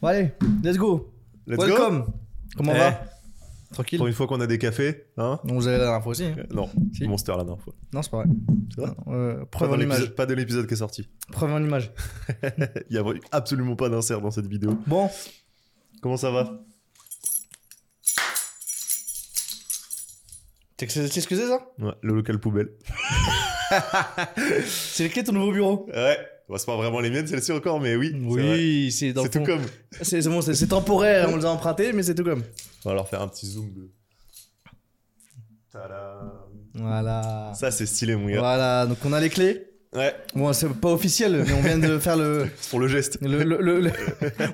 Bon, allez, let's go. Let's go. Welcome. Comment Eh. va? Tranquille. Pour une fois qu'on a des cafés, hein? On vous avez la dernière fois aussi. hein Euh, Non, Si. Monster la dernière fois. Non, c'est pas vrai. C'est vrai? Euh, Pas preuve dans en image. Pas de l'épisode qui est sorti. Preuve en image. Il y a absolument pas d'insert dans cette vidéo. Bon, Comment ça va? Que c'est ça? Ouais, le local poubelle. C'est de ton nouveau bureau. Ouais. Bon, c'est pas vraiment les miennes, celles-ci encore, mais oui. Oui, c'est dans C'est tout comme. C'est bon, c'est temporaire, on les a empruntés, mais c'est tout comme. On va leur faire un petit zoom de. Tadam. Voilà. Ça, c'est stylé, mon gars. Voilà, donc on a les clés. Ouais, Bon, c'est pas officiel, mais on vient de faire le. c'est pour le geste. le, le, le- le-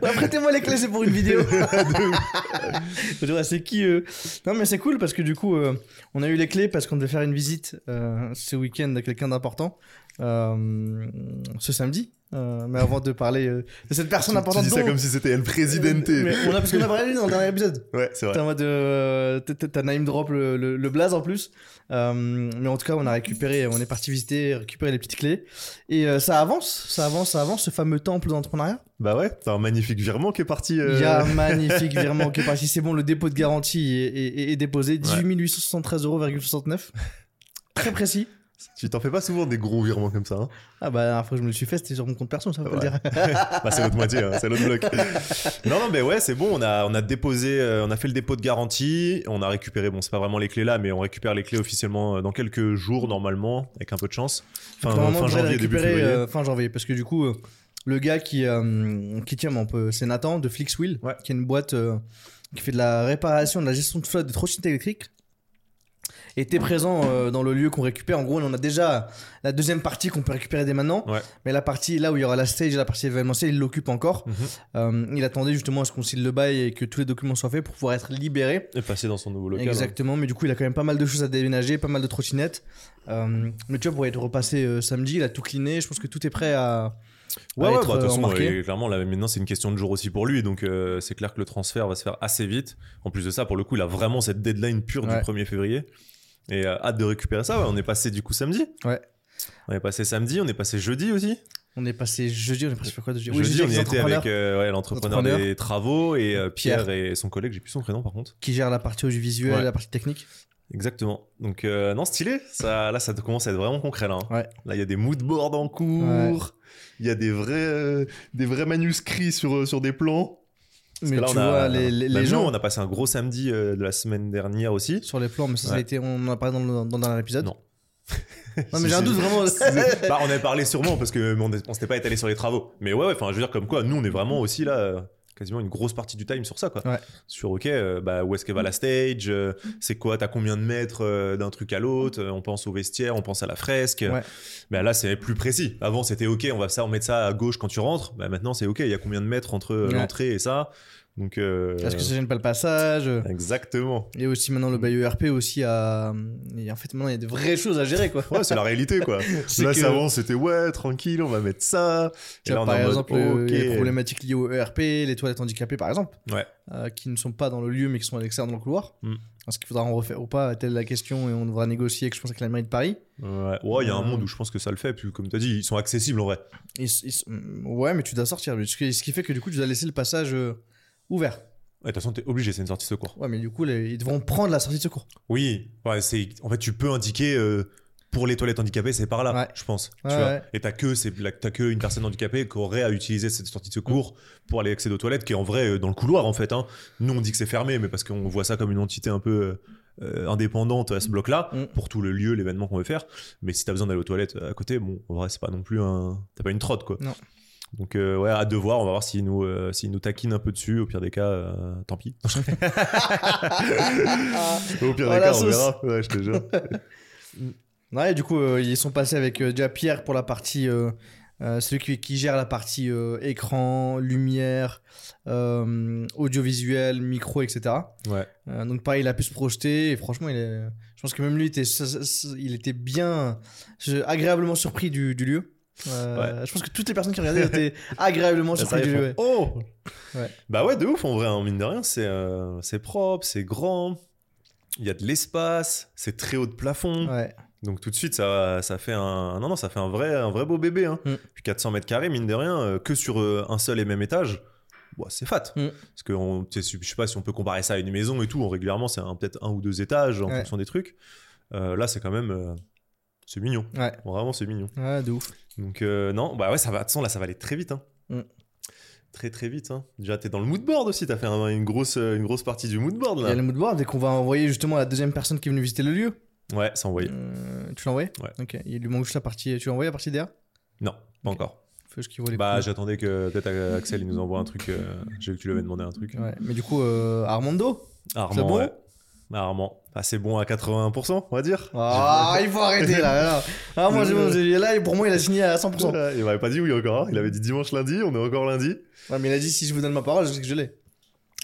Ouais, prêtez-moi les clés, c'est pour une vidéo. C'est qui euh Non, mais c'est cool parce que du coup, euh, on a eu les clés parce qu'on devait faire une visite euh, ce week-end à quelqu'un d'important ce samedi. Euh, mais avant de parler euh, de cette personne Tu, tu importante, dis ça dont- comme si c'était El Presidente. Mais on a parce qu'on a parlé dans le dernier épisode. Ouais, c'est T'es vrai. en mode, euh, t'as- t'as t'as name drop le, le, le blaze en plus. Euh, mais en tout cas, on a récupéré, on est parti visiter, récupérer les petites clés. Et euh, ça avance, ça avance, ça avance, ce fameux temple d'entrepreneuriat. Bah ouais, t'as un magnifique virement qui est parti. euh, Il y a un magnifique virement qui est parti. C'est bon, le dépôt de garantie est, est- est déposé. 18 873,69€. Très précis. Tu t'en fais pas souvent des gros virements comme ça. Hein Ah bah, la dernière fois que je me le suis fait, c'était sur mon compte perso, ça veut Ouais. le dire. bah, c'est l'autre moitié, hein, c'est l'autre bloc. non, non, mais ouais, c'est bon. On a, on a déposé, euh, on a fait le dépôt de garantie. On a récupéré, bon, c'est pas vraiment les clés là, mais on récupère les clés officiellement euh, dans quelques jours normalement, avec un peu de chance. Fin, Normalement, fin janvier, début février. euh, fin janvier. Parce que du coup, euh, le gars qui, euh, qui tient, on peut- c'est Nathan de Flixwheel, Ouais. qui est une boîte euh, qui fait de la réparation, de la gestion de flotte de trottinettes électriques. Était présent euh, dans le lieu qu'on récupère. En gros, on a déjà la deuxième partie qu'on peut récupérer dès maintenant. Ouais. Mais la partie là où il y aura la stage la partie événementielle, il l'occupe encore. Mhm. Euh, il attendait justement à ce qu'on signe le bail et que tous les documents soient faits pour pouvoir être libéré. Et passer dans son nouveau local. hein. Exactement, mais du coup, il a quand même pas mal de choses à déménager, pas mal de trottinettes. Euh, mais tu vois, pour être repassé samedi, il a tout cliné. Je pense que tout est prêt à. Ouais, ouais, être, bah, de toute façon, embarqué. ouais, clairement, là, maintenant, c'est une question de jour aussi pour lui. Donc, euh, c'est clair que le transfert va se faire assez vite. En plus de ça, pour le coup, il a vraiment cette deadline pure du 1er février. Et euh, hâte de récupérer ça. Ouais, on est passé du coup samedi. Ouais. On est passé samedi, on est passé jeudi aussi. On est passé jeudi, on est passé quoi de jeudi? Jeudi, on y était avec euh, ouais, l'entrepreneur Entrepreneur. des travaux et euh, Pierre, Pierre. et son collègue, j'ai plus son prénom par contre. qui gère la partie audiovisuelle, Ouais. la partie technique. Exactement. Donc, euh, non, stylé. Ça, là, ça commence à être vraiment concret là. hein. Ouais. Là, il y a des moodboards en cours. Il y a des vrais, des vrais manuscrits sur, sur des plans. Parce Mais que là, tu on a- vois, les, les, bah, les nous, gens on a passé un gros samedi euh, de la semaine dernière aussi. sur les plans, mais ça, ça a Ouais. été, on en a parlé dans le, dans, dans l'épisode. Non. Non, mais j'ai un doute vraiment. bah, on avait parlé sûrement parce que on, on s'était pas étalé sur les travaux. Mais ouais, ouais, enfin, je veux dire, comme quoi, nous, on est vraiment aussi là, euh, quasiment une grosse partie du time sur ça, quoi. Ouais. Sur, ok, euh, bah, où est-ce qu'elle va la stage euh, C'est quoi T'as combien de mètres euh, d'un truc à l'autre euh, On pense au vestiaire, on pense à la fresque. Ouais. Bah, là, c'est plus précis. Avant, c'était ok, on va ça, on met ça à gauche quand tu rentres. Bah, maintenant, c'est ok, il y a combien de mètres entre euh, Ouais. l'entrée et ça Donc, euh, Est-ce que ça gêne pas le passage? Exactement. Et aussi maintenant le bail ERP aussi à. Et en fait, maintenant, il y a des vraies choses à gérer, quoi. Ouais, c'est la réalité, quoi. Là, que- avant, c'était ouais, tranquille, on va mettre ça. Et là, on par mode, exemple, les problématiques liées au ERP, les toilettes handicapées, par exemple, Ouais. euh, qui ne sont pas dans le lieu mais qui sont à l'extérieur dans le couloir. Mm. Est-ce qu'il faudra en refaire ou pas? Telle la question et on devra négocier, je pense, avec la mairie de Paris? Ouais, ouais, il y a un Euh, monde où je pense que ça le fait, puis comme tu as dit, ils sont accessibles en vrai. Ils- ils- ouais, mais tu dois sortir. Ce qui, ce qui fait que du coup, tu dois laisser le passage ouvert. Ouais, De toute façon, t'es obligé, c'est une sortie de secours. Ouais, mais du coup, les- ils devront prendre la sortie de secours. Oui, ouais, c'est en fait tu peux indiquer euh, pour les toilettes handicapées, c'est par là, Ouais. je pense. Ouais, tu vois. ouais. Et t'as que c'est la- t'as que une personne handicapée qui aurait à utiliser cette sortie de secours pour aller accéder aux toilettes, qui est en vrai euh, dans le couloir en fait. Hein. Nous on dit que c'est fermé, mais parce qu'on voit ça comme une entité un peu euh, indépendante à ce bloc-là Mm. pour tout le lieu, l'événement qu'on veut faire. Mais si t'as besoin d'aller aux toilettes à côté, bon, en vrai c'est pas non plus un, t'as pas une trotte quoi. Non. Donc euh, ouais, hâte de voir, on va voir s'ils nous, euh, nous taquinent un peu dessus. Au pire des cas, euh, tant pis. Au pire Oh, des cas, on verra. Ouais, je te jure. Ouais, du coup, euh, ils sont passés avec euh, déjà Pierre pour la partie. Celui qui, qui gère la partie écran, lumière, audiovisuel, micro, etc. Ouais. Donc pareil, il a pu se projeter et franchement, il est... je pense que même lui, était, il était bien agréablement surpris du, du lieu. Euh, Je pense que toutes les personnes qui regardaient étaient agréablement Ça, surpris ils du font, lieu. ouais. Oh Ouais. Bah ouais, de ouf en vrai, en mine de rien, c'est euh, propre, c'est grand, il y a de l'espace, c'est très haut de plafond. Donc tout de suite, ça, ça fait un. Non, non, ça fait un vrai, un vrai beau bébé. Hein. Mm. Puis 400 mètres carrés, mine de rien, euh, que sur euh, un seul et même étage. bon, c'est fat. Mm. Parce que on, je sais pas si on peut comparer ça à une maison et tout. on- régulièrement, c'est peut-être un ou deux étages en fonction des trucs. Euh, là, c'est quand même. C'est mignon. Ouais. Vraiment, c'est mignon. Ouais, de ouf. Donc, euh, non, bah ouais, ça va. De toute façon, là, ça va aller très vite. Hein. Mm. Très, très vite. Hein. Déjà, t'es dans le mood board aussi. T'as fait un- une, grosse, euh, une grosse partie du mood board Il y a le mood board et qu'on va envoyer justement à la deuxième personne qui est venue visiter le lieu. Ouais, c'est envoyé. Euh, tu l'as envoyé Ouais. Ok. Il lui manque juste la partie. Tu l'as envoyé la partie DA Non, pas Ok. encore. Les Bah, j'attendais que peut-être Axel il nous envoie un truc. euh, J'ai vu que tu lui avais demandé un truc. Ouais. Mais du coup, euh, Armando? Armand, C'est bon? ouais. Armand. Ah, c'est bon à 80%, on va dire. Ah, il faut arrêter là. là. Ah, moi, bon, j'ai- là, pour moi, il a signé à 100%. Ouais, Il m'avait pas dit oui encore. hein. Il avait dit dimanche, lundi. On est encore lundi. Ouais, mais il a dit si je vous donne ma parole, je sais que je l'ai.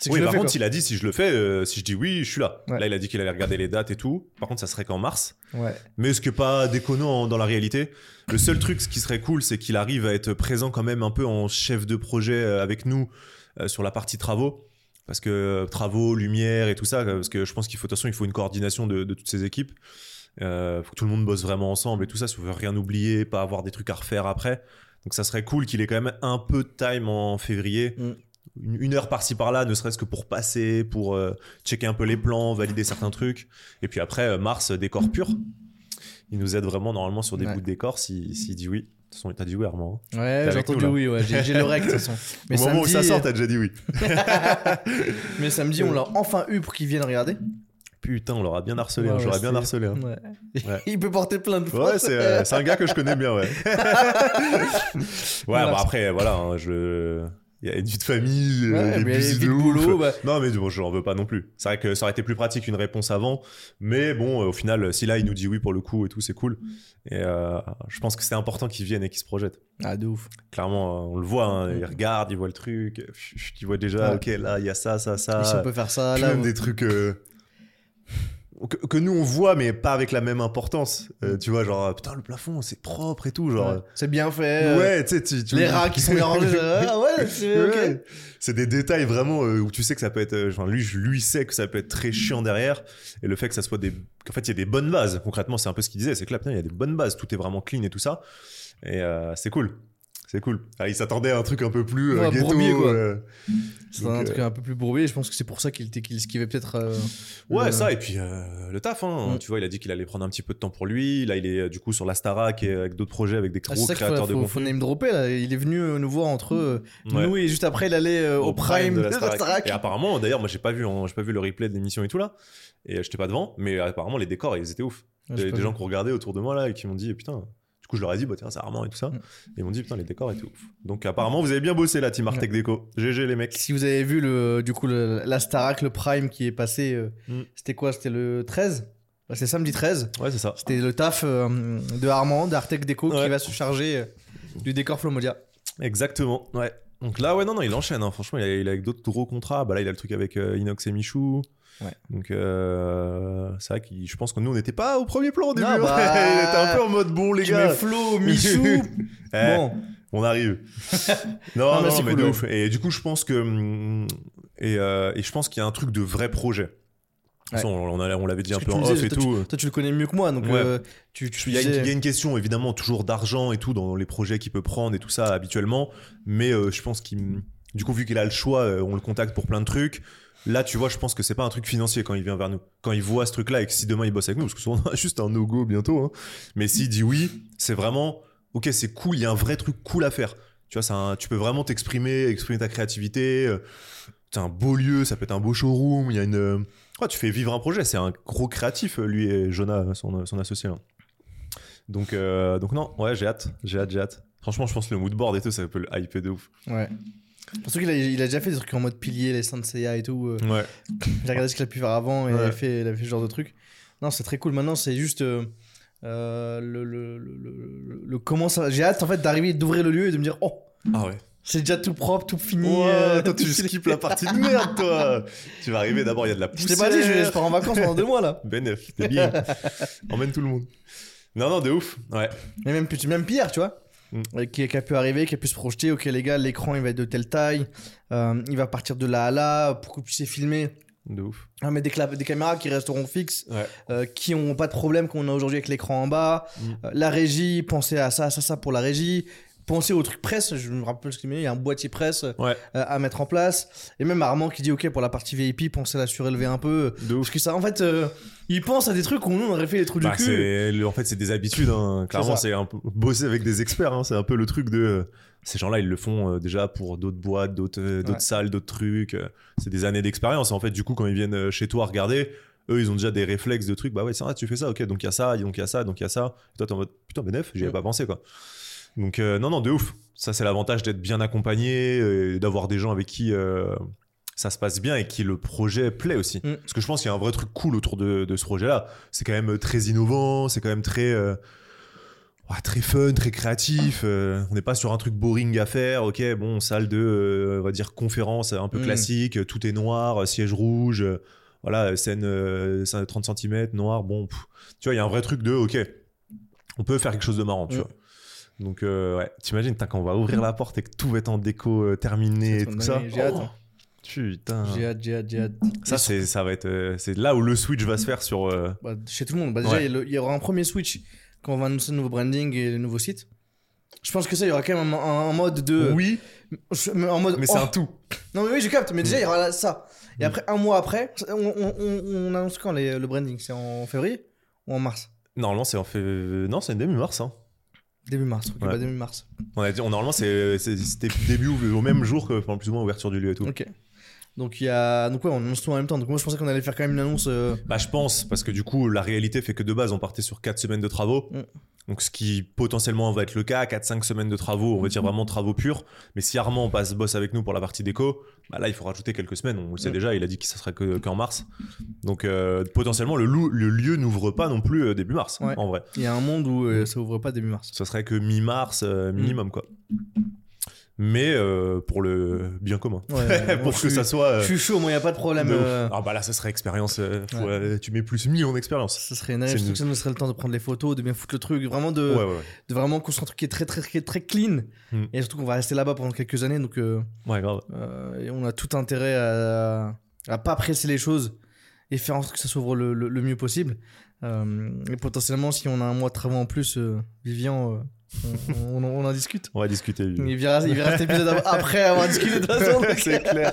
Oui, je par contre, quoi. il a dit si je le fais, euh, si je dis oui, je suis là. Ouais. Là, il a dit qu'il allait regarder les dates et tout. Par contre, ça serait qu'en mars. Ouais. Mais ce qui est pas déconnant dans la réalité. Le seul truc, ce qui serait cool, c'est qu'il arrive à être présent quand même un peu en chef de projet euh, avec nous euh, sur la partie travaux. Parce que euh, travaux, lumière et tout ça, parce que je pense qu'il faut, de toute façon, il faut une coordination de, de toutes ces équipes. Euh, faut que tout le monde bosse vraiment ensemble et tout ça, si on veut rien oublier, pas avoir des trucs à refaire après. Donc ça serait cool qu'il ait quand même un peu de time en février. Mm. Une, une heure par-ci par-là, ne serait-ce que pour passer, pour euh, checker un peu les plans, valider certains trucs. Et puis après, euh, mars, euh, décor pur. Il nous aide vraiment normalement sur des Ouais. bouts de décor s'il si, dit oui. De toute façon, t'as dit oui, Armand. hein. Ouais, j'ai entendu oui, ouais. J'ai j'ai le rec, de toute façon. Mais Au moment où ça samedi, sort, t'as déjà dit oui. mais samedi, on l'a enfin eu pour qu'il vienne regarder. Putain, on l'aura bien harcelé. Ouais, hein, ouais, J'aurais bien harcelé. hein. Ouais. Ouais. il peut porter plein de fois. Ouais, c'est euh, c'est un gars que je connais bien, ouais. ouais, Voilà. bon, après, voilà, hein, je. Il y a une vie de famille, euh, Ouais, busy vite de boulot, bah. Non, mais bon, je n'en veux pas non plus. C'est vrai que ça aurait été plus pratique une réponse avant. Mais bon, euh, au final, si là, il nous dit oui pour le coup et tout, c'est cool. Et euh, je pense que c'est important qu'il vienne et qu'il se projette. Ah, de ouf. Clairement, on le voit, hein, il regarde, il voit le truc. chut, Il voit déjà, Ouais. ok, là, il y a ça, ça, ça. Et si on peut faire ça, là. même des trucs euh, que, que nous on voit mais pas avec la même importance Euh, tu vois genre putain le plafond c'est propre et tout genre Ouais. C'est bien fait. euh, euh, ouais tu sais tu, tu- Les rats qui sont bien rangés. euh, Ah ouais, c'est. Ouais. des détails vraiment euh, où tu sais que ça peut être euh, genre lui je- lui sait que ça peut être très chiant derrière et le fait que ça soit des qu'en fait il y a des bonnes bases concrètement c'est un peu ce qu'il disait c'est que là putain il y a des bonnes bases tout est vraiment clean et tout ça et euh, c'est cool c'est cool Ah, il s'attendait à un truc un peu plus euh, Ouais, ghetto bourbier, quoi. euh, Donc, un euh, truc un peu plus bourbé. Je pense que c'est pour ça qu'il était- qu'il esquivait peut-être. euh, Ouais, le- ça, et puis euh, le taf, hein. Mm. tu vois, il a dit qu'il allait prendre un petit peu de temps pour lui. Là, il est euh, du coup sur la Starac et avec d'autres projets, avec des Ah, gros ça créateurs faut, de faut, faut contenu. name dropper là. Il est venu euh, nous voir entre euh, Ouais. nous et juste après il allait euh, au, prime, de la Starac. Et apparemment, d'ailleurs, moi, j'ai pas vu, en- j'ai pas vu le replay de l'émission et tout là. Et euh, j'étais pas devant, mais apparemment, les décors, ils étaient ouf. Des gens qui regardé autour de moi là et qui m'ont dit, putain. Coup, je leur ai dit, bah tiens, c'est Armand et tout ça. Mm. Et ils m'ont dit, putain, les décors étaient ouf. Donc, apparemment, vous avez bien bossé la team Artec Déco. GG, les mecs. Si vous avez vu le, du coup le, la Starac, le prime qui est passé, euh, Mm. c'était quoi? C'était le 13 Ouais, C'est samedi 13. Ouais, c'est ça. C'était le taf euh, de Armand, d'Artec Déco, Ouais. qui va se charger euh, du décor Flomodia. Exactement, ouais. Donc là, ouais, non, non, il enchaîne. hein. Franchement, il a, il a avec d'autres gros contrats. Bah là, il a le truc avec euh, Inox et Michou. Ouais. Donc, euh, c'est vrai que je pense que nous, on n'était pas au premier plan au début. Non, hein. bah, il était un peu en mode bon, les Tu gars. mets Flo, Michou. Eh, bon, On arrive. non, Non, non, mais mais cool, de ouf. Et du coup, je pense que. Et, euh, et je pense qu'il y a un truc de vrai projet. On, on l'avait dit un peu en tu off disais, et toi, tout. toi tu le connais mieux que moi, donc Ouais. euh, tu, tu Il y, a une, disais- il y a une question évidemment toujours d'argent et tout dans les projets qu'il peut prendre et tout ça habituellement, mais euh, je pense qu'il, du coup vu qu'il a le choix, euh, on le contacte pour plein de trucs. Là, tu vois, je pense que c'est pas un truc financier quand il vient vers nous. Quand il voit ce truc-là et que si demain il bosse avec nous, parce que souvent on a juste un no-go bientôt, hein. mais s'il dit oui, c'est vraiment, ok, c'est cool, il y a un vrai truc cool à faire. Tu vois, un- tu peux vraiment t'exprimer, exprimer ta créativité. C'est un beau lieu, ça peut être un beau showroom, il y a une. Euh, tu fais vivre un projet, c'est un gros créatif, euh, lui et Jonah, son, son associé. là. Donc, euh, donc non, ouais, j'ai hâte, j'ai hâte, j'ai hâte. Franchement, je pense que le mood board et tout, ça peut le hyper de ouf. Ouais. Surtout qu'il a, il a déjà fait des trucs en mode pilier, les Senseiya et tout. euh. Ouais. J'ai regardé ce qu'il a pu faire avant et il, avait fait, il avait fait ce genre de truc. Non, c'est très cool. Maintenant, c'est juste euh, euh, le, le, le, comment ça. J'ai hâte en fait d'arriver, d'ouvrir le lieu et de me dire Oh, Ah ouais. C'est déjà tout propre, tout fini. Ouais, euh, toi, tu skippes la partie de merde, toi. tu vas arriver d'abord, il y a de la Je poussière. t'ai pas dit, je, je pars en vacances pendant deux mois là. Benef, t'es bien. Emmène tout le monde. Non, non, de ouf. Ouais. Mais même, même pire, tu vois. Mm. euh, Qui, qui a pu arriver, qui a pu se projeter. Ok, les gars, l'écran il va être de telle taille. euh, il va partir de là à là pour que vous puissiez filmer. De ouf. Ah, mais des, caméras qui resteront fixes. Ouais. euh, qui ont pas de problème qu'on a aujourd'hui avec l'écran en bas. Mm. Euh, la régie, pensez à ça, ça, ça pour la régie. Penser au truc presse. Je me rappelle ce qu'il met. Il y a un boîtier presse euh, à mettre en place. Et même Armand qui dit ok pour la partie VIP, pensez à la surélever un peu. De ouf. Parce que ça, en fait, euh, il pense à des trucs où nous on aurait fait les trous Bah, du cul. en fait, c'est des habitudes. hein. Clairement, ça. c'est un peu bosser avec des experts. hein. C'est un peu le truc de. euh, Ces gens-là, ils le font euh, déjà pour d'autres boîtes, d'autres Ouais. salles, d'autres trucs. C'est des années d'expérience. En fait, du coup, quand ils viennent chez toi regarder, eux, ils ont déjà des réflexes de trucs. Bah ouais, c'est vrai, tu fais ça, ok. Donc il y a ça, donc il y a ça, donc il y a ça. Et toi, t'es en mode putain, bénéf, j'y avais Ouais. pas pensé, quoi. Donc, euh, non, non, de ouf. Ça, c'est l'avantage d'être bien accompagné, euh, et d'avoir des gens avec qui. euh, ça se passe bien et qui le projet plaît aussi. Mm. Parce que je pense qu'il y a un vrai truc cool autour de, de ce projet-là. C'est quand même très innovant, c'est quand même très, euh, très fun, très créatif. euh, on n'est pas sur un truc boring à faire. Ok, bon, salle de, euh, on va dire, conférence un peu Mm. classique, tout est noir, siège rouge, euh, voilà, scène euh, scène de 30 cm, noir. Bon, pff. tu vois, il y a un vrai truc de, ok, on peut faire quelque chose de marrant, tu Mm. vois. Donc, euh, ouais, t'imagines, quand on va ouvrir la porte et que tout va être en déco euh, terminé et C'est tout ça. j'ai hâte, Oh, hein. Putain. J'ai hâte, j'ai hâte, j'ai hâte. Ça, c'est, ça va être, euh, c'est là où le switch va se faire sur. euh, Bah, chez tout le monde. Bah, déjà, Ouais. il y a le- il y aura un premier switch quand on va annoncer le nouveau branding et le nouveau site. Je pense que ça, il y aura quand même un, un- un mode de. Oui, Je- mais en mode. mais oh. c'est un tout. Non, mais oui, je capte. Mais déjà, il y aura là- ça. Et Mm. après, un mois après, on, on, on- on annonce quand les- le branding? C'est en février ou en mars? Normalement, c'est en fait. Non, c'est début mars. Hein. Début mars. Ok, Ouais. bah, début mars. On a dit, on- normalement, c'est, c'est- c'était début ou au même jour que, enfin, plus ou moins, ouverture du lieu et tout. Ok. Donc, il y a. Donc, ouais, on annonce tout en même temps. Donc, moi, je pensais qu'on allait faire quand même une annonce. euh, Bah, je pense, parce que du coup, la réalité fait que de base, on partait sur 4 semaines de travaux. Mm. Donc, ce qui potentiellement va être le cas, 4-5 semaines de travaux, on va dire vraiment travaux purs. Mais si Armand passe bosse avec nous pour la partie déco, bah là, il faut rajouter quelques semaines. On le sait Mm. déjà, il a dit que ça serait que- qu'en mars. Donc, euh, potentiellement, le, lou- le lieu n'ouvre pas non plus euh, début mars, Ouais. en vrai. Il y a un monde où euh, ça ouvre pas début mars. Ce serait que mi-mars euh, minimum, quoi. Mais euh, pour le bien commun. Ouais, pour que ça soit. euh, Je suis chaud, moi, il n'y a pas de problème. de euh, Ah bah là, ça serait expérience. Ouais. tu mets plus 1000 en expérience. Ça serait une je une- que ça nous serait le temps de prendre les photos, de bien foutre le truc, vraiment de, de vraiment construire un truc qui est très très très, très clean. Hmm. Et surtout qu'on va rester là-bas pendant quelques années, donc Ouais, grave. et on a tout intérêt à, à pas presser les choses et faire en sorte que ça s'ouvre le, le- le mieux possible. Et potentiellement, si on a un mois de travaux en plus, Vivian, on, on- on en discute. On va discuter. Il verra, il verra cet épisode après avoir discuté de toute façon. C'est clair.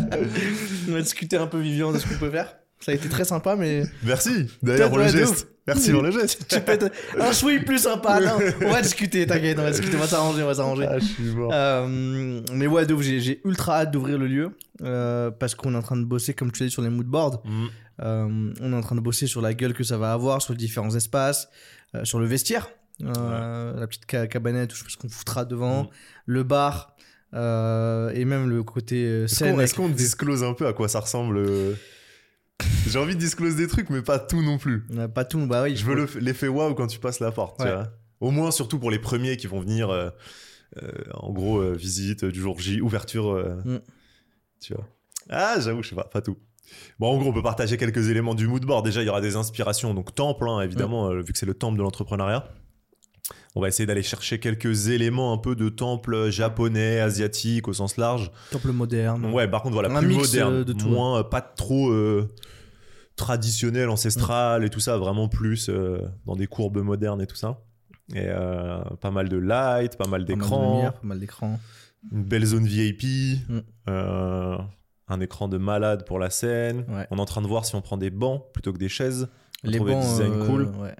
on va discuter un peu Vivian de ce qu'on peut faire. Ça a été très sympa, mais Merci d'ailleurs pour le geste. Merci pour le geste. tu peux être un chouï plus sympa. Non, on va discuter, t'inquiète, on va discuter, on va s'arranger, on va s'arranger. Ah, je suis mort. Euh, mais ouais, j'ai ultra hâte d'ouvrir le lieu euh, parce qu'on est en train de bosser, comme tu l'as dit, sur les mood boards. Mm. Euh, on est en train de bosser sur la gueule que ça va avoir, sur les différents espaces, euh, sur le vestiaire, euh, la petite ca- cabanette, je sais pas ce qu'on foutra devant, Mm. le bar. euh, et même le côté euh, Est-ce scène. qu'on est-ce qu'on disclose un peu à quoi ça ressemble J'ai envie de disclose des trucs, mais pas tout non plus. Pas tout, bah oui. Je veux le- l'effet waouh quand tu passes la porte. tu vois. Au moins, surtout pour les premiers qui vont venir. euh, euh, en gros, euh, visite du jour J, ouverture. Mm. Tu vois. Ah, j'avoue, je sais pas, pas tout. Bon, en gros, on peut partager quelques éléments du mood board. Déjà, il y aura des inspirations. Donc, temple, hein, évidemment, euh, vu que c'est le temple de l'entrepreneuriat. On va essayer d'aller chercher quelques éléments un peu de temple japonais, asiatique au sens large. Temple moderne. Ouais, par contre, voilà, Un plus mix, moderne, euh, de tout. moins, euh, pas trop euh, traditionnel, ancestral et tout ça, vraiment plus euh, dans des courbes modernes et tout ça. Et euh, pas mal de light, pas mal lumière, pas mal d'écran. une belle zone VIP, Mm. un écran de malade pour la scène. Ouais. On est en train de voir si on prend des bancs plutôt que des chaises. On Les bancs, des designs cool. ouais.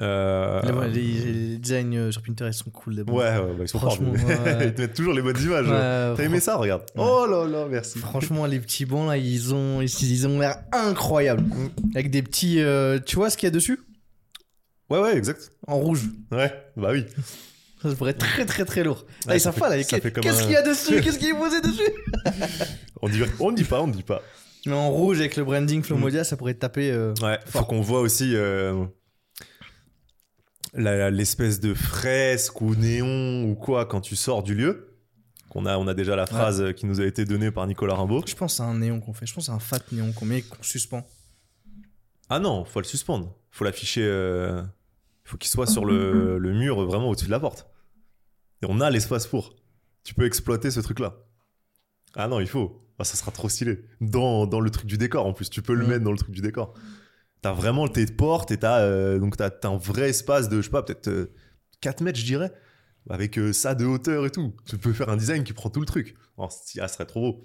Euh, Les, bancs, les- les designs euh, sur Pinterest sont cool. Bancs. Ouais, ouais, bah, ils sont. Franchement, ouais. ils te mettent toujours les bonnes images. Ouais, T'as aimé ça Regarde. Oh là là, merci. Franchement, les petits bancs là, ils ont, ils, ont l'air incroyables. Mm. Avec des petits, euh, tu vois ce qu'il y a dessus? Ouais, ouais, exact. En rouge. Ouais, bah oui. Ça pourrait être très très très lourd. Là, ils savent pas là. Qu'est-ce un- qu'il y a dessus? Qu'est-ce qui est posé dessus? On dit, on dit pas, on dit pas. Mais en rouge avec le branding Flomodia, ça pourrait taper. euh, Ouais, faut qu'on voit aussi euh, l'espèce de fresque ou néon ou quoi quand tu sors du lieu. Qu'on a, on a déjà la phrase qui nous a été donnée par Nicolas Rimbaud. Je pense c'est un néon qu'on fait. Je pense c'est un fat néon qu'on met, qu'on suspend. Ah non, faut le suspendre. Faut l'afficher. euh, faut qu'il soit sur le, le mur vraiment au-dessus de la porte. Et on a l'espace pour. Tu peux exploiter ce truc-là. Ah non, il faut. Ah, ça sera trop stylé. Dans, dans le truc du décor en plus. Tu peux le mettre dans le truc du décor. T'as vraiment tes portes et t'as euh, donc t'as t'as un vrai espace de, je sais pas, peut-être euh, 4 mètres, je dirais. avec euh, ça de hauteur et tout. Tu peux faire un design qui prend tout le truc. Alors, c- ah, serait trop beau.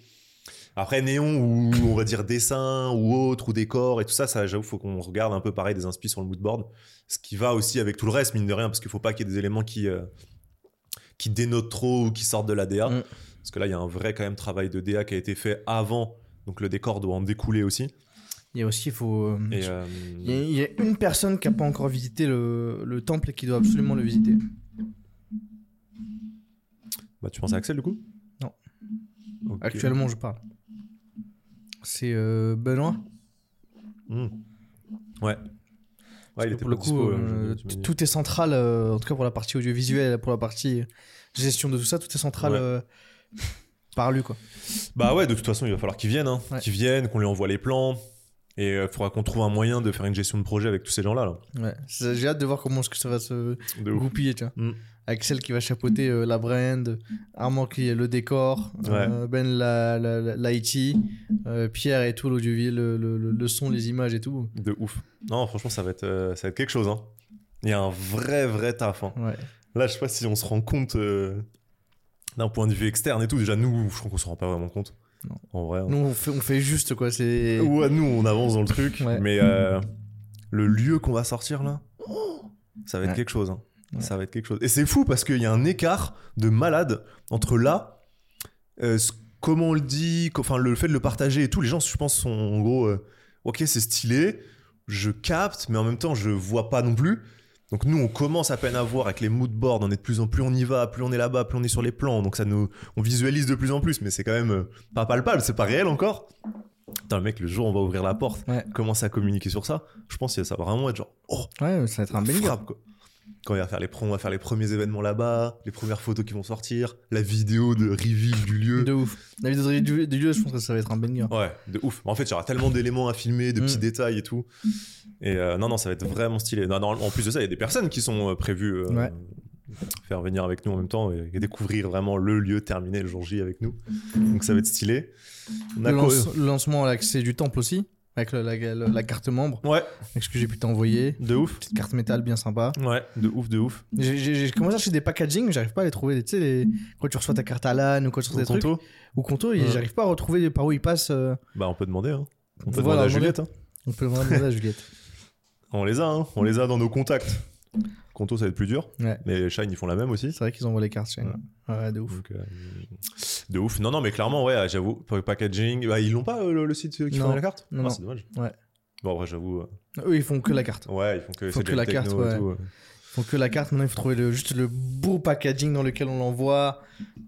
Après, néon ou on va dire dessin ou autre ou décor et tout ça, ça j'avoue, faut qu'on regarde un peu pareil des inspi sur le moodboard. Ce qui va aussi avec tout le reste, mine de rien, parce qu'il faut pas qu'il y ait des éléments qui, euh, qui dénotent trop ou qui sortent de la DA. Mm. Parce que là, il y a un vrai quand même travail de DA qui a été fait avant. Donc le décor doit en découler aussi. Il y a aussi, il faut. euh, Et, euh, il, y a, il y a une personne qui n'a pas encore visité le, le temple et qui doit absolument le visiter. bah, tu penses à Axel du coup? Non. Actuellement, je parle. C'est euh, Benoît? Hmm. Ouais. Ouais, il que était pour le coup, dispo, euh, dis. tout est central, euh, en tout cas pour la partie audiovisuelle, pour la partie gestion de tout ça, tout est central Ouais. euh, par lui, quoi. Bah ouais, de toute façon, il va falloir qu'ils viennent, hein. Ouais. qu'ils viennent, qu'on lui envoie les plans. Et il faudra qu'on trouve un moyen de faire une gestion de projet avec tous ces gens-là. Là. Ouais. J'ai hâte de voir comment que ça va se goupiller, tu vois. Mm. Axel qui va chapeauter euh, la brand, Armand qui est le décor, euh, Ben l'IT, euh, Pierre et tout, l'audiovisuel, le, le, son, les images et tout. De ouf. Non, franchement, ça va être, euh, ça va être quelque chose. Hein. Il y a un vrai, vrai taf. hein. Ouais. Là, je sais pas si on se rend compte euh, d'un point de vue externe et tout. Déjà, nous, je crois qu'on se rend pas vraiment compte. Non. En vrai. hein. Nous, on fait, on fait juste, quoi. C'est. Ouais, nous, on avance dans le truc. Ouais. Mais euh, le lieu qu'on va sortir là, ça va être Ouais. quelque chose. hein. Ouais. Ça va être quelque chose. Et c'est fou parce qu'il y a un écart de malade entre là, euh, ce- comment on le dit, enfin le fait de le partager et tout. Les gens, je pense, sont en gros, euh, ok, c'est stylé, je capte, mais en même temps, je vois pas non plus. Donc nous, on commence à peine à voir avec les moodboards. On est de plus en plus, on y va, plus on est là-bas, plus on est sur les plans. Donc ça nous, on visualise de plus en plus, mais c'est quand même euh, pas palpable, c'est pas réel encore. Putain, le mec, le jour où on va ouvrir la porte, Ouais. commencer à communiquer sur ça, je pense que ça va vraiment être genre, oh, Ouais, ça va être un bel frappe, quoi. Quand il va faire les on va faire les premiers événements là-bas, les premières photos qui vont sortir, la vidéo de reveal du lieu. De ouf. La vidéo de- du, du lieu, je pense que ça va être un banger. Ouais, de ouf. En fait, il y aura tellement d'éléments à filmer, de Mm. petits détails et tout. Et euh, non, non, ça va être vraiment stylé. Non, non, en plus de ça, il y a des personnes qui sont euh, prévues euh, Ouais. faire venir avec nous en même temps et, et découvrir vraiment le lieu terminé le jour J avec nous. Donc ça va être stylé. On a Le, quoi- lance- le lancement à l'accès du temple aussi, avec le- la, la- la carte membre, Ouais, avec ce que j'ai pu t'envoyer. de ouf. Petite carte métal bien sympa. Ouais, de ouf, de ouf. J'ai- commencé à acheter des packaging, mais j'arrive pas à les trouver. Tu sais, les- quand tu reçois ta carte à LAN ou quand tu reçois des trucs, Conto ou Conto, Ouais. j'arrive pas à retrouver par où ils passent. euh, Bah, on peut demander. Hein. On peut Voilà, demander à. Juliette. hein. On peut demander à Juliette. On les a, hein. on les a dans nos contacts. Conto, ça va être plus dur. Ouais. Mais Shine, ils font la même aussi. C'est vrai qu'ils envoient les cartes. nous. Ouais, de ouf. Donc, euh, de ouf. Non, non, mais clairement, ouais, j'avoue, packaging, bah, ils l'ont pas euh, le, le site qui Non. fait la carte Non, Ah, non. c'est dommage. Ouais. Bon, après, j'avoue. euh, Eux, ils font que la carte. Ouais, ils font que, Faut c'est que la carte, et ouais. tout. Ils font que la carte. Maintenant, il faut trouver le- juste le beau packaging dans lequel on l'envoie,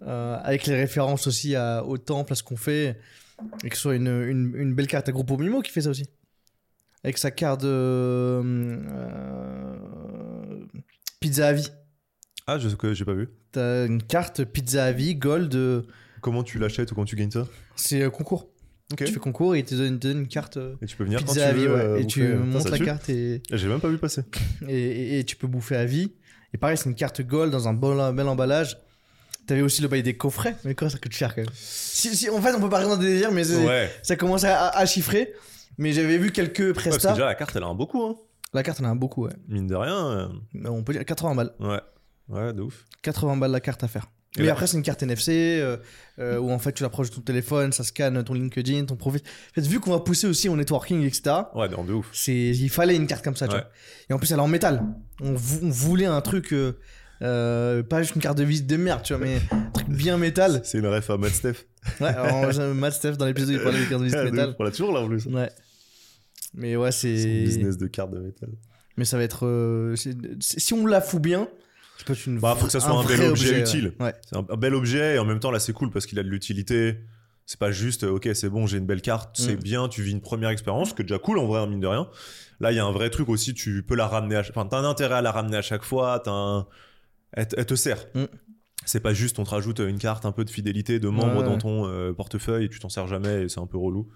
euh, avec les références aussi à, au temple, à ce qu'on fait, et que ce soit une, une, une belle carte à Groupe Mimo qui fait ça aussi. Avec sa carte de pizza à vie. Ah, je sais que j'ai pas vu. T'as une carte pizza à vie, gold, euh, Comment tu l'achètes ou comment tu gagnes ça? c'est euh, concours. Ok. Tu fais concours et ils te donnent, ils te donnent une carte euh, Et tu peux venir quand tu pizza à vie, veux. ouais. euh, et tu. Putain, montes ça la tue. carte et, J'ai même pas vu passer. et, et- et tu peux bouffer à vie. Et pareil, c'est une carte gold dans un bel, bel emballage. T'avais aussi le bail des coffrets, mais quoi, ça coûte cher quand même. Si, si, en fait, on peut pas rien dans des délires, mais c'est- Ouais. ça commence à, à chiffrer. Mais j'avais vu quelques Ouais, parce que prestats. déjà, la carte, elle a un beau coup, hein. La carte, on a un beaucoup, ouais. Mine de rien. euh, Mais On peut dire 80 balles. Ouais. Ouais, de ouf. 80 balles la carte à faire. Et Mais après, c'est une carte NFC euh, euh, où en fait tu l'approches de ton téléphone, ça scanne ton LinkedIn, ton profil. En fait, vu qu'on va pousser aussi au networking, etc., Ouais, non, de ouf. c'est, il fallait une carte comme ça, tu Ouais. vois. Et en plus, elle est en métal. On, vou- on voulait un truc, euh, euh, pas juste une carte de visite de merde, tu vois, mais un truc bien métal. C'est une ref à Matt Steph. Ouais, alors, Matt Steph dans l'épisode, il parlait des cartes de visite Ah, de métal. ouf. On l'a toujours là en plus. Ouais. Mais ouais, c'est. business de cartes de métal. Mais ça va être. euh, c'est- c'est- si on la fout bien, ça peut être une. Bah, faut que ça soit un, bel objet, utile. Ouais. C'est un, un bel objet et en même temps là c'est cool parce qu'il a de l'utilité. C'est pas juste euh, ok c'est bon j'ai une belle carte c'est Mm. bien tu vis une première expérience est déjà cool en vrai hein, mine de rien. Là il y a un vrai truc aussi tu peux la ramener à ch- enfin t'as un intérêt à la ramener à chaque fois t'as un elle, te- elle te sert. Mm. C'est pas juste on te rajoute une carte un peu de fidélité de membre Ouais, dans ton euh, portefeuille et tu t'en sers jamais et c'est un peu relou.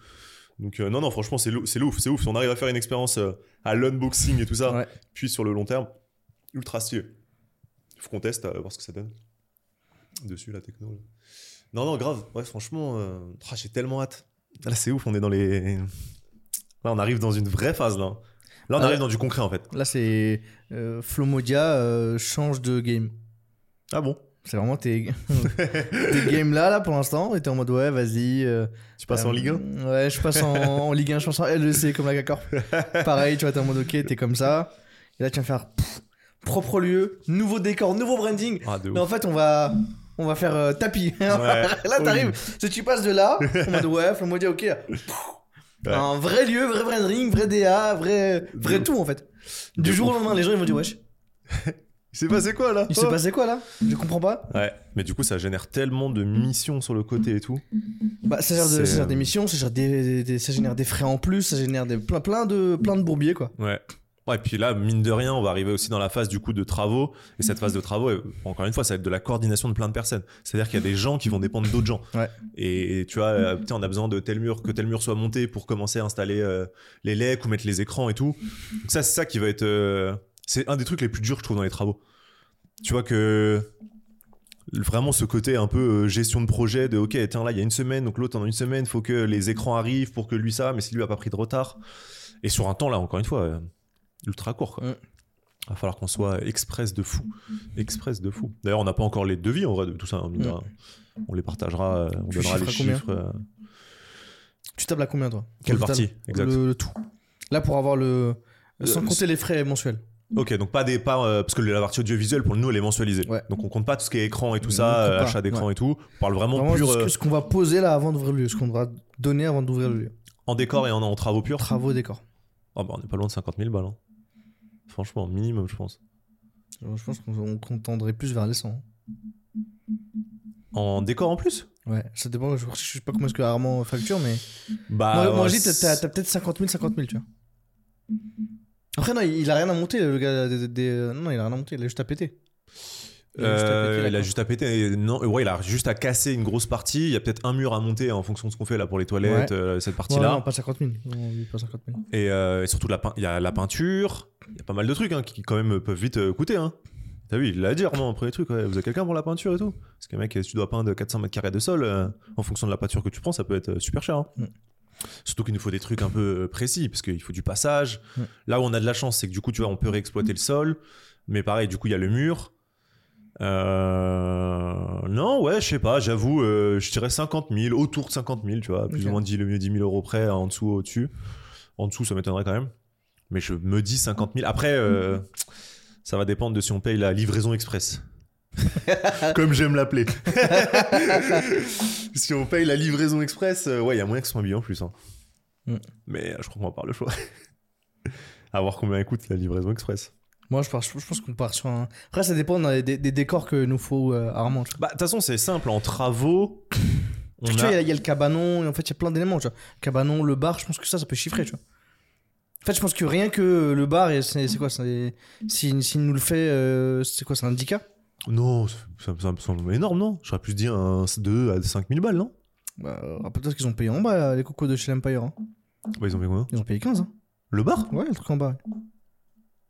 Donc euh, non non franchement c'est c'est ouf c'est ouf si on arrive à faire une expérience euh, à l'unboxing et tout ça Ouais. puis sur le long terme ultra stylé. Faut qu'on teste, à voir ce que ça donne. Dessus, la techno. là. Non, non, grave. Ouais, franchement, euh, ah, j'ai tellement hâte. Là, c'est ouf, on est dans les. Là, on arrive dans une vraie phase, là. Là, on Ah arrive dans du concret, en fait. Là, c'est. Euh, Flomodia euh, change de game. Ah bon? C'est vraiment tes, tes games là, là, pour l'instant. Et t'es en mode, ouais, vas-y. euh, Tu passes en euh, Ligue 1 Ouais, je passe en, en Ligue 1, je passe en LEC comme la Cacor. Pareil, tu vois, t'es en mode, ok, t'es comme ça. Et là, tu vas faire pff, propre lieu, nouveau décor, nouveau branding. Ah, Mais en fait, on va, on va faire euh, tapis. Ouais. là, t'arrives. Si tu passes de là, en mode, ouais, faut me dire, ok. pff, Ouais. Un vrai lieu, vrai branding, vrai DA, vrai, vrai tout en fait. Du jour au lendemain, les gens ils vont dire, wesh, Il s'est passé quoi là il s'est Oh passé quoi là? Je comprends pas. Ouais, mais du coup, ça génère tellement de missions sur le côté et tout. Bah, ça gère, de, C'est, ça gère euh, des missions, ça gère des, des- des- ça génère des frais en plus, ça génère des, plein, plein, de, plein de bourbiers quoi. Ouais. Ouais, et puis là, mine de rien, on va arriver aussi dans la phase du coup de travaux. Et cette phase de travaux, euh, encore une fois, ça va être de la coordination de plein de personnes. C'est-à-dire qu'il y a des gens qui vont dépendre d'autres gens. Ouais. Et, tu vois, euh, putain, on a besoin de tel mur, que tel mur soit monté pour commencer à installer euh, les lecs ou mettre les écrans et tout. Donc ça, c'est ça qui va être. euh, c'est un des trucs les plus durs, je trouve, dans les travaux. Tu vois que vraiment ce côté un peu euh, gestion de projet de ok tiens là il y a une semaine donc l'autre en une semaine faut que les écrans arrivent pour que lui ça mais si lui a pas pris de retard et sur un temps là encore une fois euh, ultra court quoi. Mm. va falloir qu'on soit express de fou express de fou d'ailleurs on n'a pas encore les devis en vrai de tout ça hein, Mm. on les partagera euh, on Tu donnera les chiffres euh, Tu tables à combien toi? Quelle partie Exact. le, le tout. Là pour avoir le. Sans compter les frais mensuels. Ok donc pas des pas euh, parce que la partie audiovisuelle pour nous elle est mensualisée Ouais. donc on compte pas tout ce qui est écran et tout ça euh, achat d'écran ouais. et tout on parle vraiment, Vraiment, pur ce euh, ce qu'on va poser là avant d'ouvrir le lieu, ce qu'on devra donner avant d'ouvrir le lieu. en décor et en, en travaux purs Travaux décor. Oh, bah, on est pas loin de 50 000 balles hein. franchement minimum je pense Je pense qu'on on tendrait plus vers les 100. en décor en plus? Ouais, ça dépend. Je, je sais pas comment est-ce que Armand facture, mais. bah moi, moi je dis, t'as peut-être 50 000, 50 000, tu vois. Après, non, il, a rien à monter, le gars. Des, des- non, il a rien à monter, il a juste à péter. Il a juste à Euh, péter, il a d'accord. juste à péter. Non, euh, ouais, il a juste à casser une grosse partie. Il y a peut-être un mur à monter en fonction de ce qu'on fait là pour les toilettes, Ouais. euh, cette Ouais, partie-là. non, pas 50 000. Non, lui, pas 50 000. et, euh, et surtout, la il y a la peinture. Il y a pas mal de trucs hein, qui, quand même peuvent vite euh, coûter. Hein. T'as vu, il l'a dit, Armand, premier truc. ouais. Vous avez quelqu'un pour la peinture et tout? Parce que, mec, si tu dois peindre 400 mètres carrés de sol, euh, en fonction de la peinture que tu prends, ça peut être euh, super cher. hein. Surtout qu'il nous faut des trucs un peu euh, précis, parce qu'il faut du passage. Là où on a de la chance, c'est que du coup, tu vois, on peut réexploiter le sol. Mais pareil, du coup, il y a le mur. Euh... Non, ouais, je sais pas, j'avoue, euh, je dirais 50 000, autour de 50 000, tu vois, plus ou moins 10, le mieux 10 000 euros près, en dessous, au-dessus. En dessous, ça m'étonnerait quand même. Mais je me dis 50 000. Après, euh, ça va dépendre de si on paye la livraison express. Comme j'aime l'appeler. si on paye la livraison express, euh, ouais, il y a moyen que ce soit un billet en plus. hein. Mm. Mais euh, je crois qu'on va avoir le choix. à voir combien coûte la livraison express. Moi, je, pense- je pense qu'on part sur un. Après, ça dépend des, des- des décors que nous faut euh, Armand. Bah, de toute façon, c'est simple. En travaux, on tu vois, il y a... a- il y, a le cabanon, et en fait, il y a plein d'éléments. tu vois. Cabanon, le bar, je pense que ça, ça peut chiffrer, tu vois. En fait, je pense que rien que le bar, et c'est c'est quoi c'est- S'il s'il nous le fait, euh, c'est quoi C'est un 10K Non, ça, ça me semble énorme, non? J'aurais plus dit un 2 à 5 000 balles, non? Bah, Rappelle-toi ce qu'ils ont payé en bas, les cocos de chez l'Empire. hein. Bah, ils ont payé combien? Ils ont payé 15. Hein. Le bar? Ouais, le truc en bas.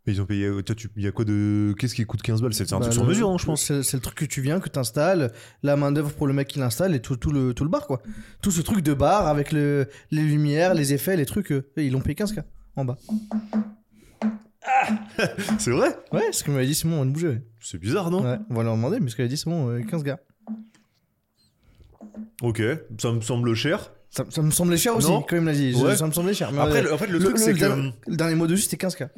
Mais ils ont payé. Toi, tu- il y a quoi de. Qu'est-ce qui coûte 15 balles? C'est c'est un Bah, truc sur le- mesure, hein, je pense. C'est c'est le truc que tu viens, que tu installes, la main-d'œuvre pour le mec qui l'installe et tout, tout, le, tout le bar, quoi. Tout ce truc de bar avec le, les lumières, les effets, les trucs. euh, ils l'ont payé 15K en bas. C'est vrai Ouais, ce que m'avait dit Simon, on va bouger. C'est bizarre, non Ouais, on va leur demander, mais ce qu'elle a dit, c'est bon, euh, 15 gars. Ok, ça me semble cher. Ça, ça me semblait cher aussi, Non. quand il me l'a dit. Ouais. Ça me semblait cher. Mais Après, euh, le- en fait, le, truc, c'est que. dernier- le dernier mot dessus, c'était 15K.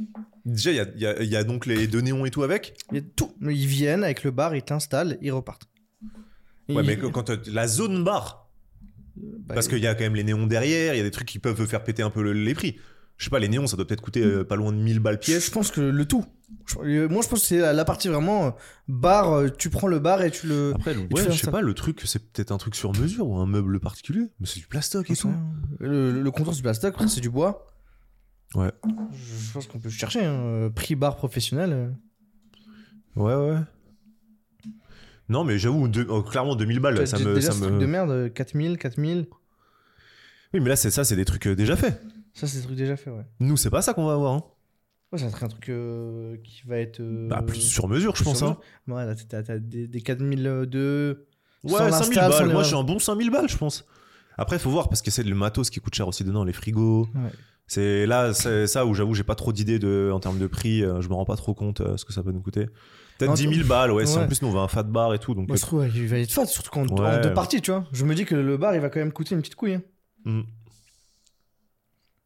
Déjà, il y a, il y a- il y a donc les deux néons et tout avec. Il y a tout. Mais Ils viennent avec le bar, ils t'installent, ils repartent. Ouais, Ils- mais quand t'as- la zone bar. bah, Parce qu'il y a quand même les néons derrière, il y a des trucs qui peuvent faire péter un peu le- les prix. Je sais pas, les néons, ça doit peut-être coûter euh, pas loin de 1000 balles pièce. je pense que le tout. Je- euh, moi, je pense que c'est la, la partie vraiment euh, bar. euh, tu prends le bar et tu le. Après, le- ouais, fais je sais ça. pas, le truc, c'est peut-être un truc sur mesure ou un meuble particulier. Mais c'est du plastoc et tout. Le, le comptoir, c'est du après, c'est du bois. Ouais. Je, je pense qu'on peut chercher. Hein. euh, Prix bar professionnel. euh. Ouais, ouais. Non, mais j'avoue, deux- oh, clairement 2000 balles, Déjà, ça me. déjà, ça ce me- truc de merde, euh, 4000, 4000. Oui, mais là, c'est ça, c'est des trucs euh, déjà faits. Ça, c'est des trucs déjà faits, ouais. Nous, c'est pas ça qu'on va avoir. Hein. Ouais, ça être un truc euh, qui va être. euh, Bah, plus sur mesure, je plus pense. sur Hein. mesure. Ouais, là, t'as t'as des, des 4002. Ouais, Sans 5000 l'install, balles. les- Moi, suis un bon 5000 balles, je pense. Après, il faut voir parce que c'est le matos qui coûte cher aussi dedans, les frigos. Ouais. C'est là, c'est ça où j'avoue, j'ai pas trop d'idées de, en termes de prix. euh, je me rends pas trop compte euh, ce que ça peut nous coûter. Peut-être Non, 10 000 balles, ouais. Si en ouais. plus nous on va un fat bar et tout, donc. Moi, je trouve qu'il va être fat, surtout quand en Ouais. deux parties, tu vois. Je me dis que le bar, il va quand même coûter une petite couille. hein. Mm.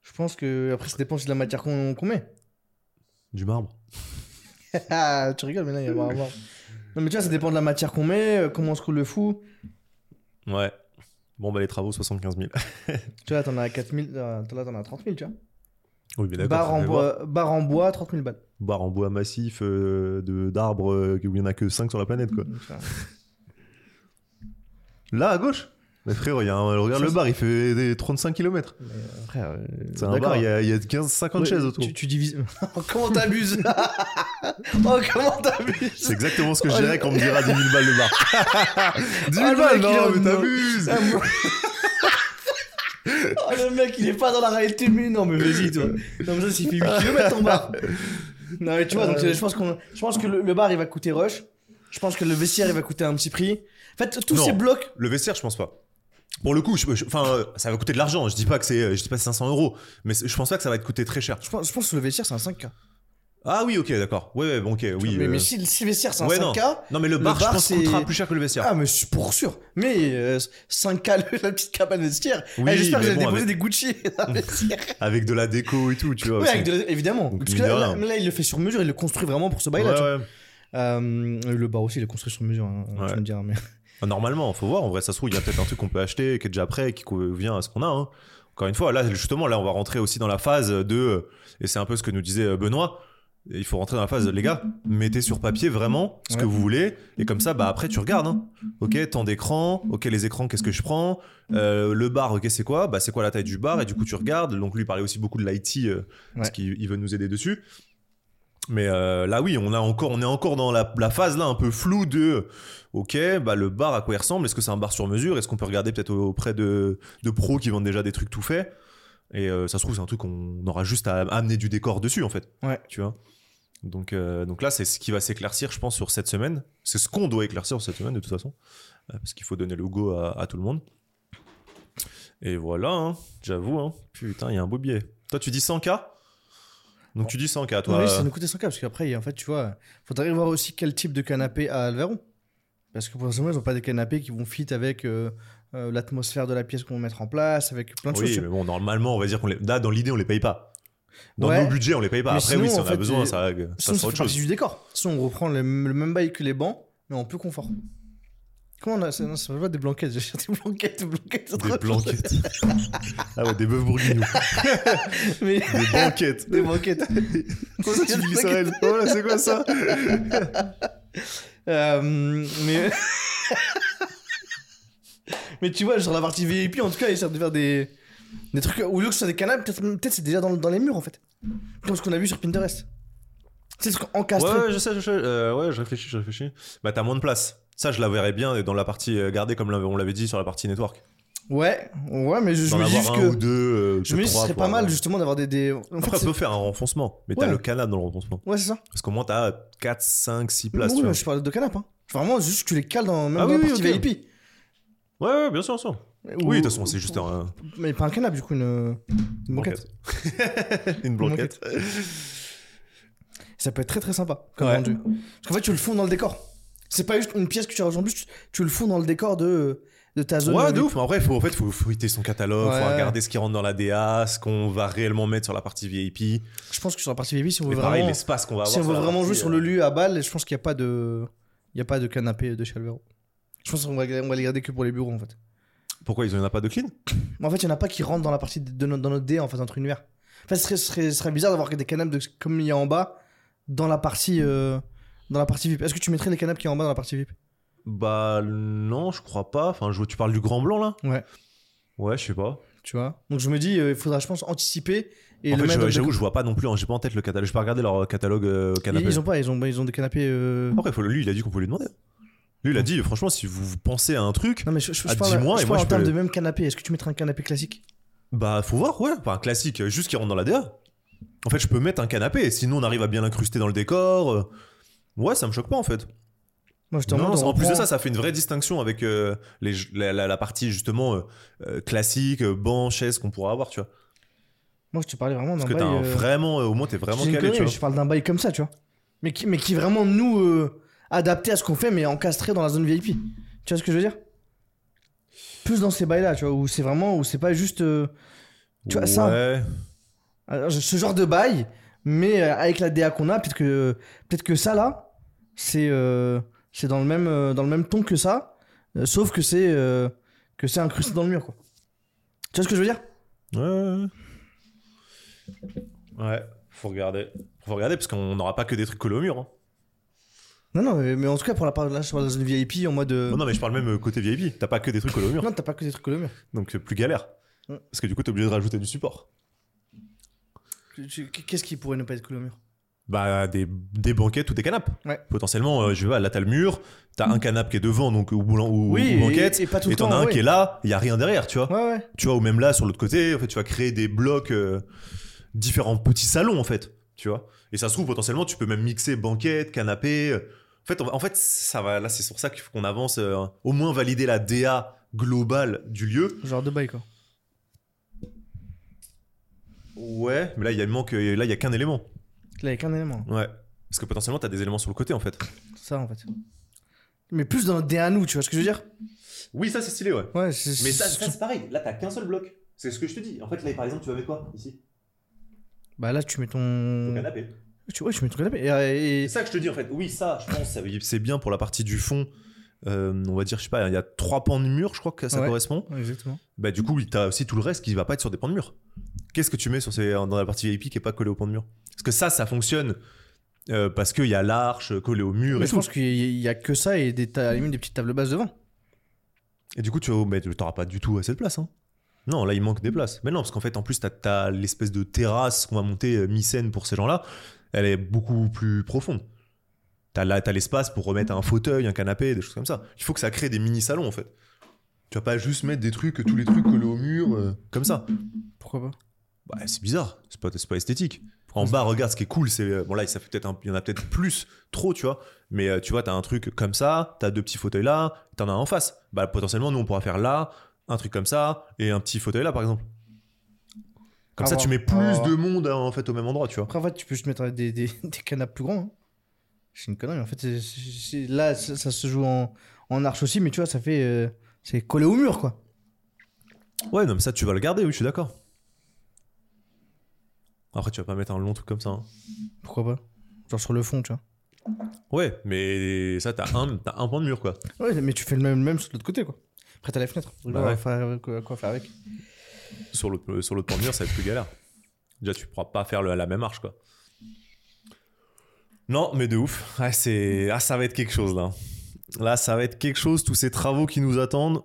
Je pense que après, ça dépend aussi de la matière qu'on qu'on met. Du marbre. Ah, tu rigoles, mais là, il y avoir. Non, mais tu vois, ça dépend de la matière qu'on met, euh, comment on se roule le fou. Ouais. Bon, bah les travaux, 75 000. Tu vois, t'en as 4000, euh, là, t'en as 30 000, tu vois. oui, mais d'accord. Bar faut en, voir. bois, bar en bois, 30 000 balles. Bar en bois massif, euh, de d'arbres euh, où il y en a que 5 sur la planète, quoi. Ça- Là, à gauche? Mais frérot, il y a un... regarde le bar, il fait des 35 km. Mais, euh, frère, euh, C'est un bar, il y a, il y a 15-50 Ouais, chaises autour. Tu, tu divises. Oh, comment t'abuses Oh, comment t'abuses C'est exactement ce que je Oh, dirais quand on me dira 10 000 balles le bar. 10 000 Ah, le balles, non, mais t'abuses Ah, Oh le mec il est pas dans la réalité mais non mais vas-y toi Non mais ça s'il fait 8 km ton bar Non mais tu vois donc Euh. je pense, qu'on je pense que le, le bar il va coûter rush Je pense que le vestiaire il va coûter un petit prix En fait tous Non. ces blocs Le vestiaire, je pense pas. Pour le coup, enfin, euh, ça va coûter de l'argent. Je dis pas que c'est, je dis pas 500 euros, mais je pense pas que ça va te coûter très cher. je pense, je pense que le vestiaire c'est un 5K Ah oui, ok, d'accord. Ouais, ouais, bon, ok, oui. mais, euh, mais si, si le vestiaire c'est un ouais, non. 5K Non, mais le le bar, bar, je pense, c'est- coûtera plus cher que le vestiaire. Ah mais pour sûr Mais euh, 5K le- la petite cabane vestiaire Oui, Eh, J'espère que j'ai bon, déposé avec- des Gucci dans le vestiaire Avec de la déco et tout, tu vois. Ouais, aussi. avec de la- évidemment Donc, Parce que là, rien. là, là, il le fait sur mesure il le construit vraiment pour ce bail Ouais, là tu vois. ouais. Euh, le bar aussi il est construit sur mesure hein, Ouais. tu me diras mais Normalement, faut voir. En vrai, ça se trouve, il y a peut-être un truc qu'on peut acheter qui est déjà prêt, qui convient à ce qu'on a. hein. Encore une fois, là, justement, là, on va rentrer aussi dans la phase de. Et c'est un peu ce que nous disait euh, Benoît. Il faut rentrer dans la phase, les gars, mettez sur papier vraiment ce que vous voulez. Et comme ça, bah après, tu regardes. hein. Ok, temps d'écran. Ok, les écrans, qu'est-ce que je prends Euh, Le bar, ok, c'est quoi Bah, c'est quoi la taille du bar Et du coup, tu regardes. Donc, lui parlait aussi beaucoup de l'IT, euh, parce qu'il il veut nous aider dessus. Mais euh, là, oui, on, a encore, on est encore dans la, la phase là un peu floue de ok, bah, le bar à quoi il ressemble? Est-ce que c'est un bar sur mesure? Est-ce qu'on peut regarder peut-être auprès de, de pros qui vendent déjà des trucs tout faits? Et euh, ça se trouve, c'est un truc qu'on aura juste à amener du décor dessus en fait. Ouais. Tu vois? Donc, euh, donc là, c'est ce qui va s'éclaircir, je pense, sur cette semaine. C'est ce qu'on doit éclaircir sur cette semaine de toute façon. Parce qu'il faut donner le go à, à tout le monde. Et voilà, hein, j'avoue. Hein. Putain, il y a un beau billet. Toi, tu dis 100K Donc tu dis 100K, toi. Oui, ça nous coûtait 100K parce qu'après, en fait, tu vois, faudrait voir aussi quel type de canapé à Alvaron. Parce que pour l'instant, ils n'ont pas des canapés qui vont fit avec euh, euh, l'atmosphère de la pièce qu'on va mettre en place, avec plein de Oui, choses. mais bon, normalement, on va dire qu'on les... là, dans l'idée, on les paye pas. Dans Ouais. nos budgets, on les paye pas. Mais Après, sinon, oui, si en on a fait, besoin, euh, ça, ça Sinon, sera autre chose. du décor. Sinon, on reprend le, le même bail que les bancs, mais en plus confort. Comment on a non, ça pas des blanquettes, j'ai cherché des blanquettes, des blanquettes. Des blanquettes. ah ouais, des bœufs bourguignons. Mais des banquettes. des blanquettes. Comment ça, tu dis ça elle Oh là, c'est quoi ça Euh, mais. mais tu vois, sur la partie VIP, en tout cas, ils servent de faire des, des trucs. Au lieu que ce soit des canapes, peut-être peut c'est déjà dans, dans les murs en fait. Comme ce qu'on a vu sur Pinterest. C'est ce qu'on Ouais, ouais, je sais, je sais. Euh, ouais, je réfléchis, je réfléchis. Bah, t'as moins de place. Ça, je la verrais bien dans la partie euh, gardée, comme on l'avait dit sur la partie network. Ouais, ouais, mais je, je me dis juste un ou que. deux. euh, Je me dis que ce serait pas mal justement d'avoir des. des... En fait, on peut faire un renfoncement, mais t'as le canapé dans le renfoncement. Ouais, c'est ça. Parce qu'au moins, t'as 4, 5, 6 places. oui, tu vois. je parle de canapes. Hein. Vraiment, juste que tu les cales dans, même Ah dans oui, la oui, partie ok. VIP. Ouais, ouais, bien sûr, bien sûr. Ou- Oui, de toute façon, c'est juste un. Mais pas un canapé, du coup, une. Une banquette. Une blanquette. Ça peut être très très sympa comme Ouais. rendu. Parce qu'en fait, tu le fonds dans le décor. C'est pas juste une pièce que tu rajoutes en plus, tu, tu le fonds dans le décor de, de ta zone. Ouais, euh, de ouf. Mais après, faut, en fait, faut fruiter son catalogue, Ouais. faut regarder ce qui rentre dans la DA, ce qu'on va réellement mettre sur la partie VIP. Je pense que sur la partie VIP, si on Mais veut pareil, vraiment, l'espace qu'on va avoir. si on veut vraiment partie, jouer sur euh, le lieu à balle, je pense qu'il n'y a pas de, il y a pas de canapé de chez Alvaro. Je pense qu'on va, on va les garder que pour les bureaux en fait. Pourquoi ils en ont pas de clean? Mais en fait, il y en a pas qui rentrent dans la partie de, de notre, dans notre dé en fait entre univers. En fait, ce serait, ce serait, ce serait bizarre d'avoir des canapes de, comme il y a en bas dans la partie, euh, dans la partie VIP. Est-ce que tu mettrais les canapes qui sont en bas dans la partie VIP Bah, non, je crois pas. Enfin, je tu parles du grand blanc là? Ouais. Ouais, je sais pas. Tu vois? Donc je me dis, euh, il faudra, je pense, anticiper et en le fait, j'avoue, je vois pas non plus. hein, J'ai pas en tête le catalogue. Je peux regarder leur catalogue euh, canapé. Ils, ils ont pas, ils ont, ils ont des canapés. euh, Après, faut, lui, il a dit qu'on pouvait lui demander. Lui, il a dit, franchement, si vous pensez à un truc, Non mais je, je, je À parle, 10 mois, je et parle moi, en je termes de même canapé. Est-ce que tu mettrais un canapé classique? Bah, faut voir, ouais. Pas un classique, euh, juste qui rentre dans la DA. En fait, je peux mettre un canapé, sinon on arrive à bien l'incruster dans le décor. Ouais, ça me choque pas en fait. Moi je Non, en plus de ça, ça fait une vraie distinction avec euh, les, la, la- la partie justement euh, euh, classique, banc, chaise qu'on pourra avoir, tu vois. Moi, je te parlais vraiment d'un Parce que bail. t'as un vraiment, au moins t'es vraiment calé, tu vois. Je parle d'un bail comme ça, tu vois. Mais qui, mais qui est vraiment nous adapté à ce qu'on fait, mais encastré dans la zone VIP. Tu vois ce que je veux dire? Plus dans ces bails-là, tu vois, où c'est vraiment, où c'est pas juste. euh, tu vois, ça. Alors, ce genre de bail, mais avec la DA qu'on a, peut-être que, peut que ça là, c'est euh, c'est dans, le même, euh, dans le même ton que ça, euh, sauf que c'est que c'est incrusté dans le mur, quoi. Tu vois ce que je veux dire? Ouais. Ouais. Faut regarder. Faut regarder parce qu'on n'aura pas que des trucs collés au mur. hein. Non, non, mais, mais en tout cas, pour la part de là, sur la zone VIP, en mode. euh, Non, non, mais je parle même côté VIP. T'as pas que des trucs collés au mur. non, t'as pas que des trucs collés au mur. Donc plus galère. Mm. Parce que du coup, t'es obligé de rajouter du support. Qu'est-ce qui pourrait ne pas être collé au mur? Bah, des, des banquettes ou des canapes. Ouais. Potentiellement, euh, je vais là, t'as le mur, t'as un canapé qui est devant, donc ou, ou, Oui, ou banquette, et- et pas tout le t'en as un ouais. qui est là, il y a rien derrière, tu vois. Ouais, ouais. Tu vois, ou même là, sur l'autre côté, en fait, tu vas créer des blocs, euh, différents petits salons, en fait, tu vois. Et ça se trouve, potentiellement, tu peux même mixer banquette, canapé. euh. En fait, on en fait, ça va, là, c'est pour ça qu'il faut qu'on avance, euh, au moins valider la DA globale du lieu. Genre de bail, quoi. Ouais, mais là, il y a, il manque, là, il y a qu'un élément. Là, avec un élément. Ouais. Parce que potentiellement, t'as des éléments sur le côté, en fait. Ça, en fait. Mais plus dans à nous, tu vois ce que je veux dire? Oui, ça, c'est stylé, ouais. Ouais, c'est. Mais ça, c'est- ça, c'est pareil. Là, t'as qu'un seul bloc. C'est ce que je te dis. En fait, là, par exemple, tu vas mettre quoi ici? Bah là, tu mets Ton ton. canapé. Tu, ouais, tu mets ton canapé. Et, et- C'est ça que je te dis, en fait. Oui, ça, je pense, ça- c'est bien pour la partie du fond. Euh, on va dire, je sais pas, il y a trois pans de mur, je crois que ça Ouais. correspond. Exactement. Bah, du coup, oui, t'as aussi tout le reste qui va pas être sur des pans de mur. Qu'est-ce que tu mets sur ces, dans la partie VIP qui est pas collé au pan de mur? Parce que ça, ça fonctionne euh, parce qu'il y a l'arche collée au mur Mais et je tout. pense qu'il y, a que ça et des, ta- des petites tables basses devant. Et du coup, tu mais t'auras pas du tout assez de place. Hein. Non, là, il manque des places. Mais non, parce qu'en fait, en plus, t'as as, l'espèce de terrasse qu'on va monter euh, mi-scène pour ces gens-là. Elle est beaucoup plus profonde. T'as là, t'as l'espace pour remettre un fauteuil, un canapé, des choses comme ça. Il faut que ça crée des mini-salons, en fait. Tu vas pas juste mettre des trucs, tous les trucs collés au mur, euh, comme ça. Pourquoi pas? Bah, c'est bizarre. C'est pas, c'est pas esthétique. En bas, regarde, ce qui est cool, c'est. euh, Bon, là, ça fait peut-être il y en a peut-être plus, trop, tu vois. Mais euh, tu vois, t'as un truc comme ça, t'as deux petits fauteuils là, t'en as un en face. Bah, potentiellement, nous, on pourra faire là, un truc comme ça, et un petit fauteuil là, par exemple. Comme À ça, tu mets plus voir. de monde hein, en fait au même endroit, tu vois. Après, en fait, tu peux juste mettre des, des, des canapes plus grands. hein. C'est une connerie. En fait, c'est- c'est- c'est- là, ça, ça se joue en, en arche aussi, mais tu vois, ça fait. euh, c'est collé au mur, quoi. Ouais, non, mais ça, tu vas le garder, oui, je suis d'accord. Après, tu vas pas mettre un long truc comme ça. hein. Pourquoi pas? Genre sur le fond, tu vois. Ouais, mais ça, t'as un, t'as un point de mur, quoi. Ouais, mais tu fais le même, le même sur l'autre côté, quoi. Après, t'as la fenêtre. Bah ouais. faire, quoi, quoi faire avec Sur l'autre sur l'autre point de mur, ça va être plus galère. Déjà, tu pourras pas faire le- la même marche, quoi. Non, mais de ouf. C'est... Ah, ça va être quelque chose, là. Là, ça va être quelque chose, tous ces travaux qui nous attendent.